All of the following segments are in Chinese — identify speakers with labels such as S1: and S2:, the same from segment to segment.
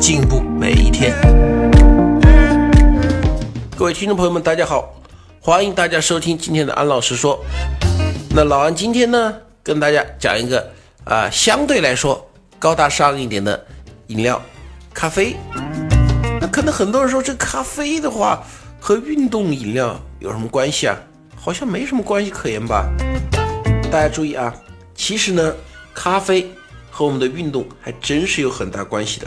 S1: 进步每一天。各位听众朋友们，大家好，欢迎大家收听今天的安老师说。那老安今天呢，跟大家讲一个啊，相对来说高大上一点的饮料——咖啡。那可能很多人说，这咖啡的话和运动饮料有什么关系啊？好像没什么关系可言吧？大家注意啊，其实呢，咖啡。和我们的运动还真是有很大关系的。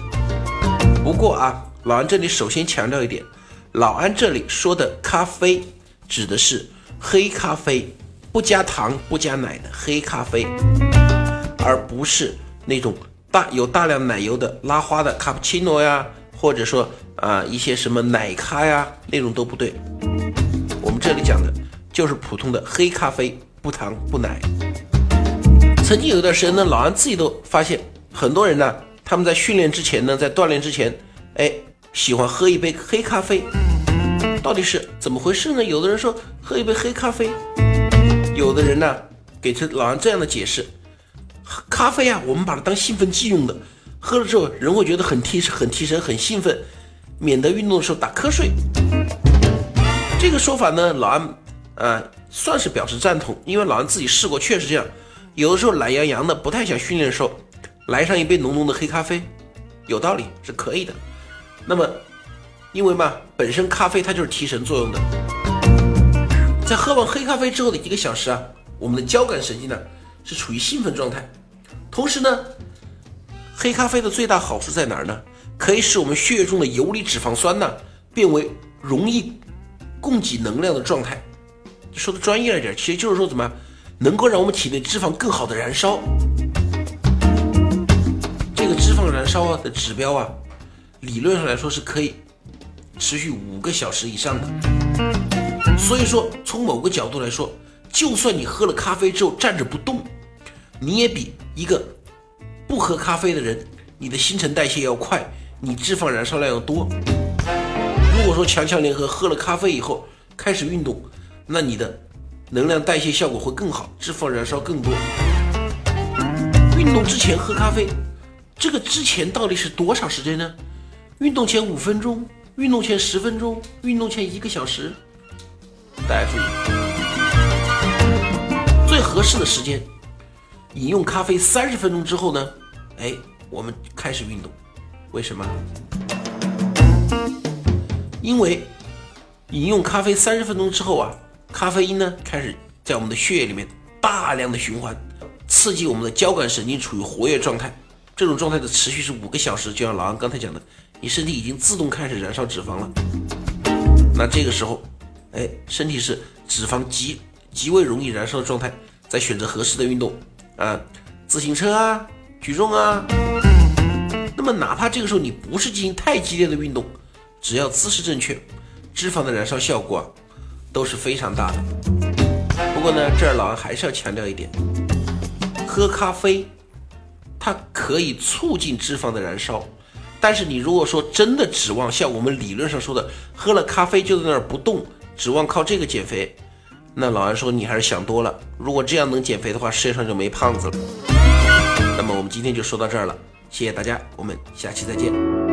S1: 不过啊，老安这里首先强调一点，老安这里说的咖啡指的是黑咖啡，不加糖不加奶的黑咖啡，而不是那种大有大量奶油的拉花的卡布奇诺呀，或者说啊一些什么奶咖呀那种都不对。我们这里讲的就是普通的黑咖啡，不糖不奶。曾经有一段时间呢，老安自己都发现，很多人呢，他们在训练之前呢，在锻炼之前，哎，喜欢喝一杯黑咖啡，到底是怎么回事呢？有的人说喝一杯黑咖啡，有的人呢，给这老安这样的解释：咖啡啊，我们把它当兴奋剂用的，喝了之后人会觉得很提神很提神、很兴奋，免得运动的时候打瞌睡。这个说法呢，老安啊，算是表示赞同，因为老安自己试过，确实这样。有的时候懒洋洋的，不太想训练的时候，来上一杯浓浓的黑咖啡，有道理是可以的。那么，因为嘛，本身咖啡它就是提神作用的，在喝完黑咖啡之后的一个小时啊，我们的交感神经呢是处于兴奋状态。同时呢，黑咖啡的最大好处在哪儿呢？可以使我们血液中的游离脂肪酸呢变为容易供给能量的状态。说的专业了点，其实就是说怎么？能够让我们体内脂肪更好的燃烧，脂肪燃烧啊的指标啊，理论上来说是可以持续五个小时以上的。所以说，从某个角度来说，就算你喝了咖啡之后站着不动，你也比一个不喝咖啡的人，你的新陈代谢要快，你脂肪燃烧量要多。如果说强强联合，喝了咖啡以后开始运动，那你的。能量代谢效果会更好，脂肪燃烧更多。运动之前喝咖啡，这个之前到底是多少时间呢？运动前五分钟，运动前十分钟，运动前一个小时。大家注意，最合适的时间，饮用咖啡三十分钟之后呢？哎，我们开始运动。为什么？因为饮用咖啡三十分钟之后啊。咖啡因呢，开始在我们的血液里面大量的循环，刺激我们的交感神经处于活跃状态。这种状态的持续是五个小时，就像老安刚才讲的，你身体已经自动开始燃烧脂肪了。那这个时候，哎，身体是脂肪极极为容易燃烧的状态，再选择合适的运动啊，自行车啊，举重啊。那么哪怕这个时候你不是进行太激烈的运动，只要姿势正确，脂肪的燃烧效果啊。都是非常大的。不过呢，这儿老安还是要强调一点：喝咖啡，它可以促进脂肪的燃烧。但是你如果说真的指望像我们理论上说的，喝了咖啡就在那儿不动，指望靠这个减肥，那老安说你还是想多了。如果这样能减肥的话，世界上就没胖子了。那么我们今天就说到这儿了，谢谢大家，我们下期再见。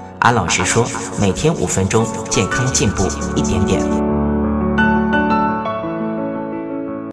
S2: 安老师说，每天五分钟，健康进步一点点。